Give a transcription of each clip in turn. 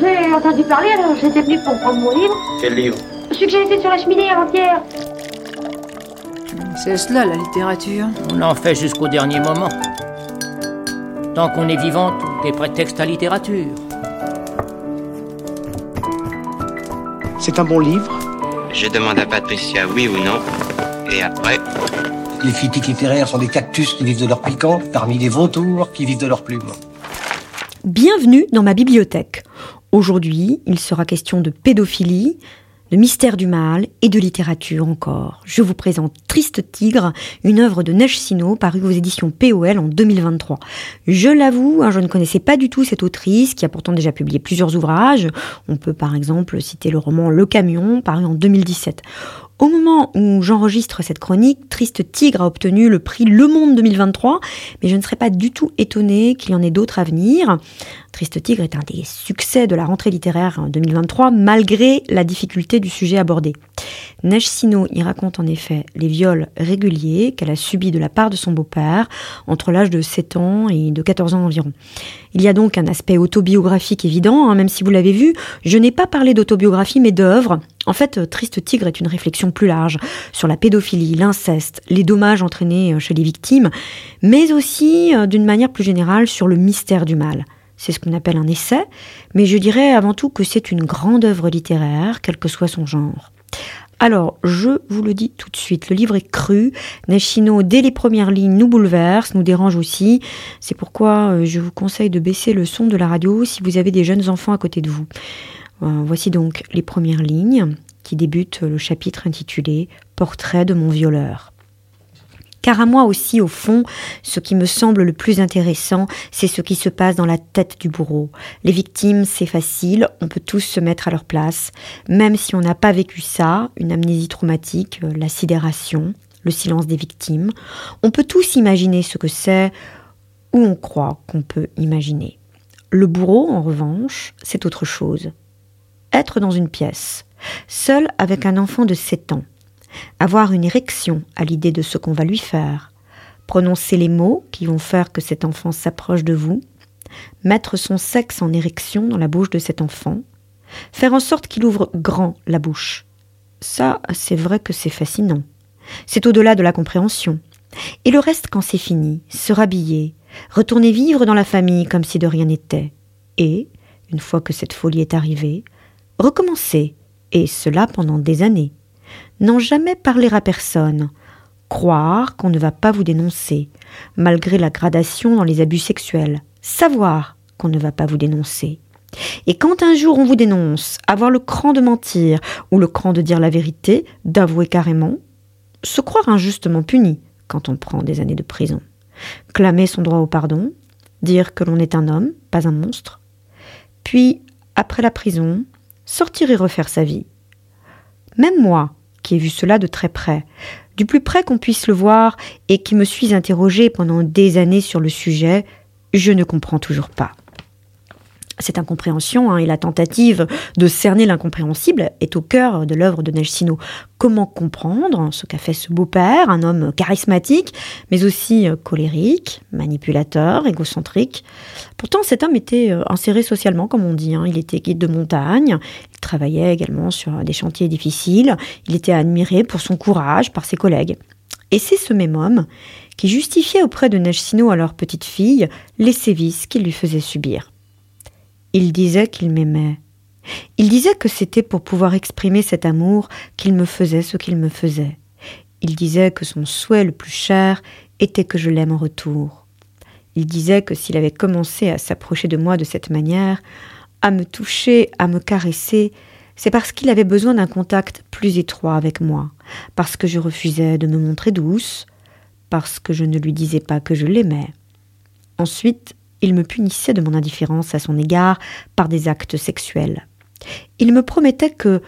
J'ai entendu parler, alors j'étais venu pour prendre mon livre. Quel livre Celui que j'ai laissé sur la cheminée avant-hier. C'est cela la littérature. On en fait jusqu'au dernier moment. Tant qu'on est vivant, tout est prétexte à littérature. C'est un bon livre. Je demande à Patricia oui ou non. Et après, Les critiques littéraires sont des cactus qui vivent de leur piquant, parmi les vautours qui vivent de leurs plumes. Bienvenue dans ma bibliothèque. Aujourd'hui, il sera question de pédophilie, de mystère du mal et de littérature encore. Je vous présente Triste Tigre, une œuvre de Neige Sino parue aux éditions POL en 2023. Je l'avoue, hein, je ne connaissais pas du tout cette autrice qui a pourtant déjà publié plusieurs ouvrages. On peut par exemple citer le roman Le Camion paru en 2017. Au moment où j'enregistre cette chronique, Triste Tigre a obtenu le prix Le Monde 2023, mais je ne serais pas du tout étonnée qu'il y en ait d'autres à venir. Triste Tigre est un des succès de la rentrée littéraire en 2023, malgré la difficulté du sujet abordé. Sino y raconte en effet les viols réguliers qu'elle a subis de la part de son beau-père entre l'âge de 7 ans et de 14 ans environ. Il y a donc un aspect autobiographique évident, hein, même si vous l'avez vu, je n'ai pas parlé d'autobiographie mais d'œuvre. En fait, Triste Tigre est une réflexion plus large sur la pédophilie, l'inceste, les dommages entraînés chez les victimes, mais aussi euh, d'une manière plus générale sur le mystère du mal. C'est ce qu'on appelle un essai, mais je dirais avant tout que c'est une grande œuvre littéraire, quel que soit son genre. Alors, je vous le dis tout de suite, le livre est cru. Neshino, dès les premières lignes, nous bouleverse, nous dérange aussi. C'est pourquoi euh, je vous conseille de baisser le son de la radio si vous avez des jeunes enfants à côté de vous. Euh, Voici donc les premières lignes qui débutent le chapitre intitulé Portrait de mon violeur. Car à moi aussi, au fond, ce qui me semble le plus intéressant, c'est ce qui se passe dans la tête du bourreau. Les victimes, c'est facile, on peut tous se mettre à leur place, même si on n'a pas vécu ça, une amnésie traumatique, euh, la sidération, le silence des victimes. On peut tous imaginer ce que c'est, ou on croit qu'on peut imaginer. Le bourreau, en revanche, c'est autre chose. Être dans une pièce, seul avec un enfant de 7 ans, avoir une érection à l'idée de ce qu'on va lui faire, prononcer les mots qui vont faire que cet enfant s'approche de vous, mettre son sexe en érection dans la bouche de cet enfant, faire en sorte qu'il ouvre grand la bouche. Ça, c'est vrai que c'est fascinant. C'est au-delà de la compréhension. Et le reste, quand c'est fini, se rhabiller, retourner vivre dans la famille comme si de rien n'était. Et, une fois que cette folie est arrivée, recommencer, et cela pendant des années n'en jamais parler à personne, croire qu'on ne va pas vous dénoncer, malgré la gradation dans les abus sexuels, savoir qu'on ne va pas vous dénoncer. Et quand un jour on vous dénonce, avoir le cran de mentir ou le cran de dire la vérité, d'avouer carrément, se croire injustement puni quand on prend des années de prison, clamer son droit au pardon, dire que l'on est un homme, pas un monstre, puis, après la prison, sortir et refaire sa vie. Même moi, qui ai vu cela de très près, du plus près qu'on puisse le voir, et qui me suis interrogé pendant des années sur le sujet, je ne comprends toujours pas. Cette incompréhension hein, et la tentative de cerner l'incompréhensible est au cœur de l'œuvre de Neige Sino. Comment comprendre ce qu'a fait ce beau-père, un homme charismatique, mais aussi euh, colérique, manipulateur, égocentrique? Pourtant, cet homme était euh, inséré socialement, comme on dit. hein. Il était guide de montagne, il travaillait également sur des chantiers difficiles, il était admiré pour son courage par ses collègues. Et c'est ce même homme qui justifiait auprès de Neige Sino à leur petite fille les sévices qu'il lui faisait subir. Il disait qu'il m'aimait. Il disait que c'était pour pouvoir exprimer cet amour qu'il me faisait ce qu'il me faisait. Il disait que son souhait le plus cher était que je l'aime en retour. Il disait que s'il avait commencé à s'approcher de moi de cette manière, à me toucher, à me caresser, c'est parce qu'il avait besoin d'un contact plus étroit avec moi, parce que je refusais de me montrer douce, parce que je ne lui disais pas que je l'aimais. Ensuite, il me punissait de mon indifférence à son égard par des actes sexuels. Il me promettait que,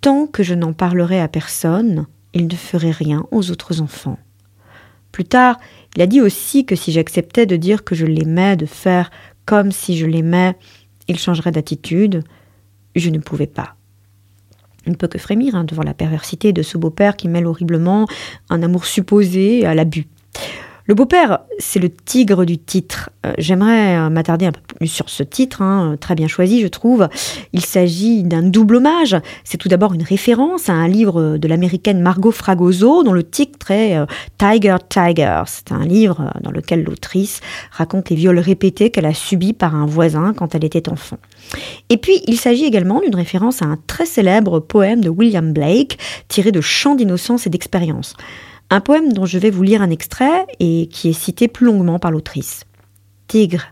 tant que je n'en parlerais à personne, il ne ferait rien aux autres enfants. Plus tard, il a dit aussi que si j'acceptais de dire que je l'aimais, de faire comme si je l'aimais, il changerait d'attitude. Je ne pouvais pas. On ne peut que frémir hein, devant la perversité de ce beau-père qui mêle horriblement un amour supposé à l'abus. Le beau-père, c'est le tigre du titre. Euh, j'aimerais euh, m'attarder un peu plus sur ce titre, hein, très bien choisi, je trouve. Il s'agit d'un double hommage. C'est tout d'abord une référence à un livre de l'américaine Margot Fragoso, dont le titre est euh, Tiger Tiger. C'est un livre dans lequel l'autrice raconte les viols répétés qu'elle a subis par un voisin quand elle était enfant. Et puis, il s'agit également d'une référence à un très célèbre poème de William Blake, tiré de chants d'innocence et d'expérience. Un poème dont je vais vous lire un extrait et qui est cité plus longuement par l'autrice. Tigre,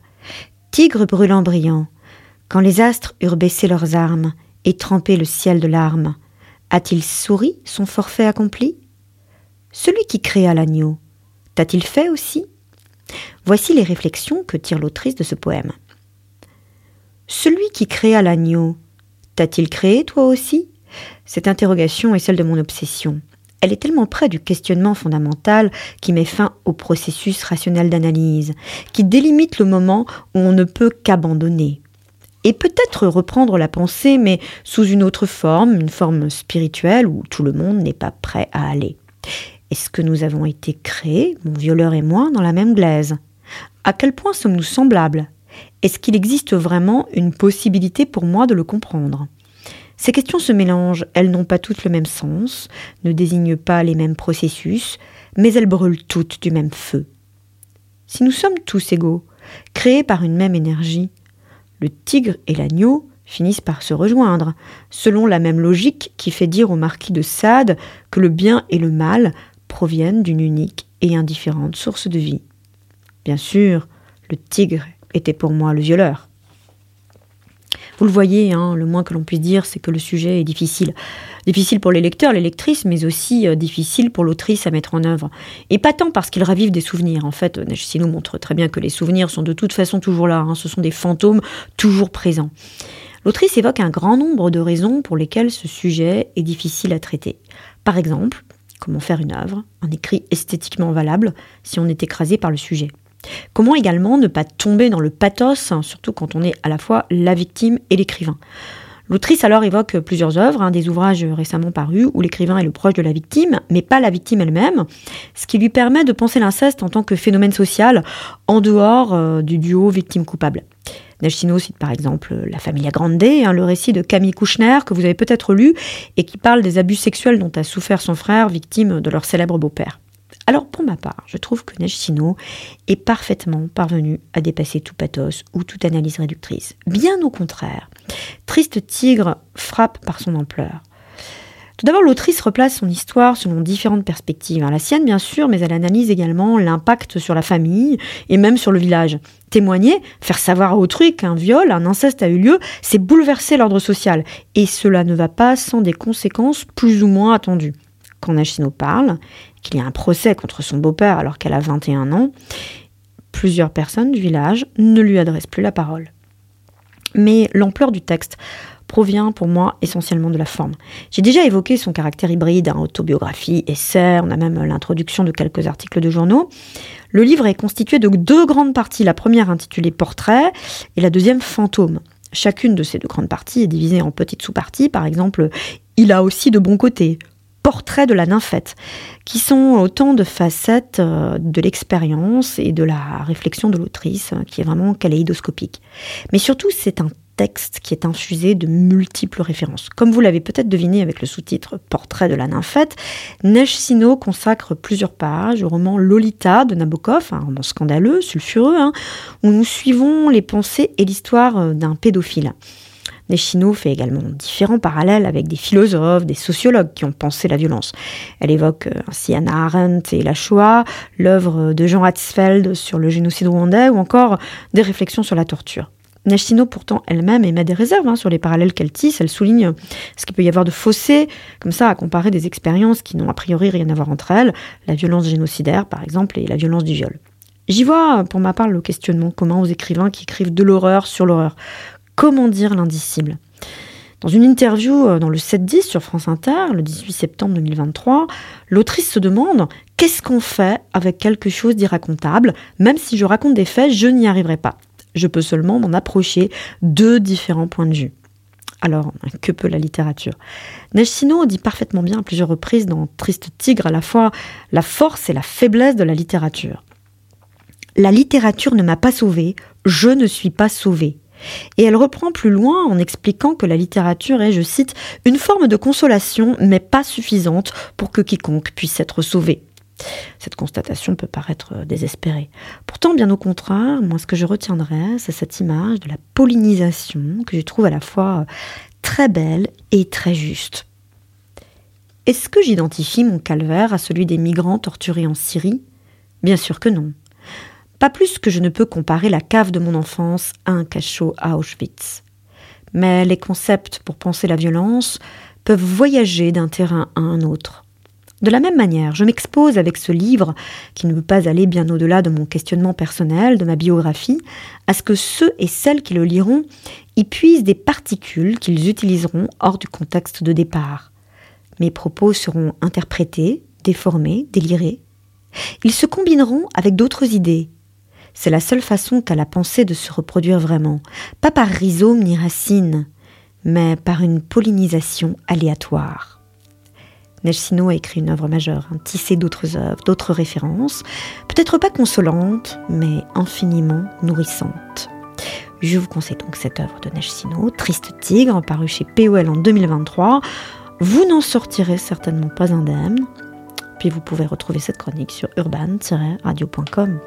tigre brûlant brillant, quand les astres eurent baissé leurs armes et trempé le ciel de larmes, a-t-il souri son forfait accompli? Celui qui créa l'agneau, t'a-t-il fait aussi? Voici les réflexions que tire l'autrice de ce poème. Celui qui créa l'agneau, t'a-t-il créé toi aussi? Cette interrogation est celle de mon obsession elle est tellement près du questionnement fondamental qui met fin au processus rationnel d'analyse, qui délimite le moment où on ne peut qu'abandonner. Et peut-être reprendre la pensée, mais sous une autre forme, une forme spirituelle où tout le monde n'est pas prêt à aller. Est-ce que nous avons été créés, mon violeur et moi, dans la même glaise? À quel point sommes-nous semblables? Est-ce qu'il existe vraiment une possibilité pour moi de le comprendre? Ces questions se mélangent, elles n'ont pas toutes le même sens, ne désignent pas les mêmes processus, mais elles brûlent toutes du même feu. Si nous sommes tous égaux, créés par une même énergie, le tigre et l'agneau finissent par se rejoindre, selon la même logique qui fait dire au marquis de Sade que le bien et le mal proviennent d'une unique et indifférente source de vie. Bien sûr, le tigre était pour moi le violeur. Vous le voyez, hein, le moins que l'on puisse dire, c'est que le sujet est difficile. Difficile pour les lecteurs, les lectrices, mais aussi euh, difficile pour l'autrice à mettre en œuvre. Et pas tant parce qu'il ravive des souvenirs. En fait, nous montre très bien que les souvenirs sont de toute façon toujours là. Hein. ce sont des fantômes toujours présents. L'autrice évoque un grand nombre de raisons pour lesquelles ce sujet est difficile à traiter. Par exemple, comment faire une œuvre, un écrit esthétiquement valable, si on est écrasé par le sujet. Comment également ne pas tomber dans le pathos, hein, surtout quand on est à la fois la victime et l'écrivain? L'autrice alors évoque plusieurs œuvres, hein, des ouvrages récemment parus où l'écrivain est le proche de la victime, mais pas la victime elle-même, ce qui lui permet de penser l'inceste en tant que phénomène social en dehors euh, du duo victime-coupable. Nashino cite par exemple La Familia Grande, hein, le récit de Camille Kouchner que vous avez peut-être lu et qui parle des abus sexuels dont a souffert son frère, victime de leur célèbre beau-père. Alors pour ma part, je trouve que Nashino est parfaitement parvenu à dépasser tout pathos ou toute analyse réductrice. Bien au contraire, Triste Tigre frappe par son ampleur. Tout d'abord, l'autrice replace son histoire selon différentes perspectives. Hein, la sienne, bien sûr, mais elle analyse également l'impact sur la famille et même sur le village. Témoigner, faire savoir à autrui qu'un viol, un inceste a eu lieu, c'est bouleverser l'ordre social. Et cela ne va pas sans des conséquences plus ou moins attendues. Quand Nashino parle, qu'il y a un procès contre son beau-père alors qu'elle a 21 ans, plusieurs personnes du village ne lui adressent plus la parole. Mais l'ampleur du texte provient pour moi essentiellement de la forme. J'ai déjà évoqué son caractère hybride, hein, autobiographie, essai, on a même l'introduction de quelques articles de journaux. Le livre est constitué de deux grandes parties, la première intitulée Portrait et la deuxième Fantôme. Chacune de ces deux grandes parties est divisée en petites sous-parties, par exemple, il a aussi de bons côtés, portrait de la nymphette, qui sont autant de facettes euh, de l'expérience et de la réflexion de l'autrice, qui est vraiment kaléidoscopique. Mais surtout, c'est un texte qui est infusé de multiples références. Comme vous l'avez peut-être deviné avec le sous-titre Portrait de la nymphette, Neige Sino consacre plusieurs pages au roman Lolita de Nabokov, un roman scandaleux, sulfureux, hein, où nous suivons les pensées et l'histoire euh, d'un pédophile. Neshino fait également différents parallèles avec des philosophes, des sociologues qui ont pensé la violence. Elle évoque euh, ainsi Anna Arendt et la Shoah, l'œuvre de Jean Hatzfeld sur le génocide rwandais ou encore des réflexions sur la torture. Nashino, pourtant, elle-même émet des réserves hein, sur les parallèles qu'elle tisse. Elle souligne ce qu'il peut y avoir de fossé, comme ça, à comparer des expériences qui n'ont a priori rien à voir entre elles, la violence génocidaire, par exemple, et la violence du viol. J'y vois, pour ma part, le questionnement commun aux écrivains qui écrivent de l'horreur sur l'horreur. Comment dire l'indicible? Dans une interview euh, dans le 7-10 sur France Inter, le 18 septembre 2023, l'autrice se demande Qu'est-ce qu'on fait avec quelque chose d'irracontable? Même si je raconte des faits, je n'y arriverai pas. Je peux seulement m'en approcher de différents points de vue. Alors, que peut la littérature? Nashino dit parfaitement bien à plusieurs reprises dans Triste Tigre à la fois la force et la faiblesse de la littérature. La littérature ne m'a pas sauvé, je ne suis pas sauvé. Et elle reprend plus loin en expliquant que la littérature est, je cite, une forme de consolation, mais pas suffisante pour que quiconque puisse être sauvé. Cette constatation peut paraître désespérée. Pourtant, bien au contraire, moi, ce que je retiendrai, c'est cette image de la pollinisation que je trouve à la fois très belle et très juste. Est-ce que j'identifie mon calvaire à celui des migrants torturés en Syrie? Bien sûr que non. Pas plus que je ne peux comparer la cave de mon enfance à un cachot à Auschwitz. Mais les concepts pour penser la violence peuvent voyager d'un terrain à un autre. De la même manière, je m'expose avec ce livre, qui ne veut pas aller bien au-delà de mon questionnement personnel, de ma biographie, à ce que ceux et celles qui le liront y puisent des particules qu'ils utiliseront hors du contexte de départ. Mes propos seront interprétés, déformés, délirés. Ils se combineront avec d'autres idées, c'est la seule façon qu'a la pensée de se reproduire vraiment, pas par rhizome ni racine, mais par une pollinisation aléatoire. Nechsino a écrit une œuvre majeure, un tissé d'autres œuvres, d'autres références, peut-être pas consolantes, mais infiniment nourrissantes. Je vous conseille donc cette œuvre de Nechsino, Triste Tigre, parue chez POL en 2023. Vous n'en sortirez certainement pas indemne. Puis vous pouvez retrouver cette chronique sur urban-radio.com.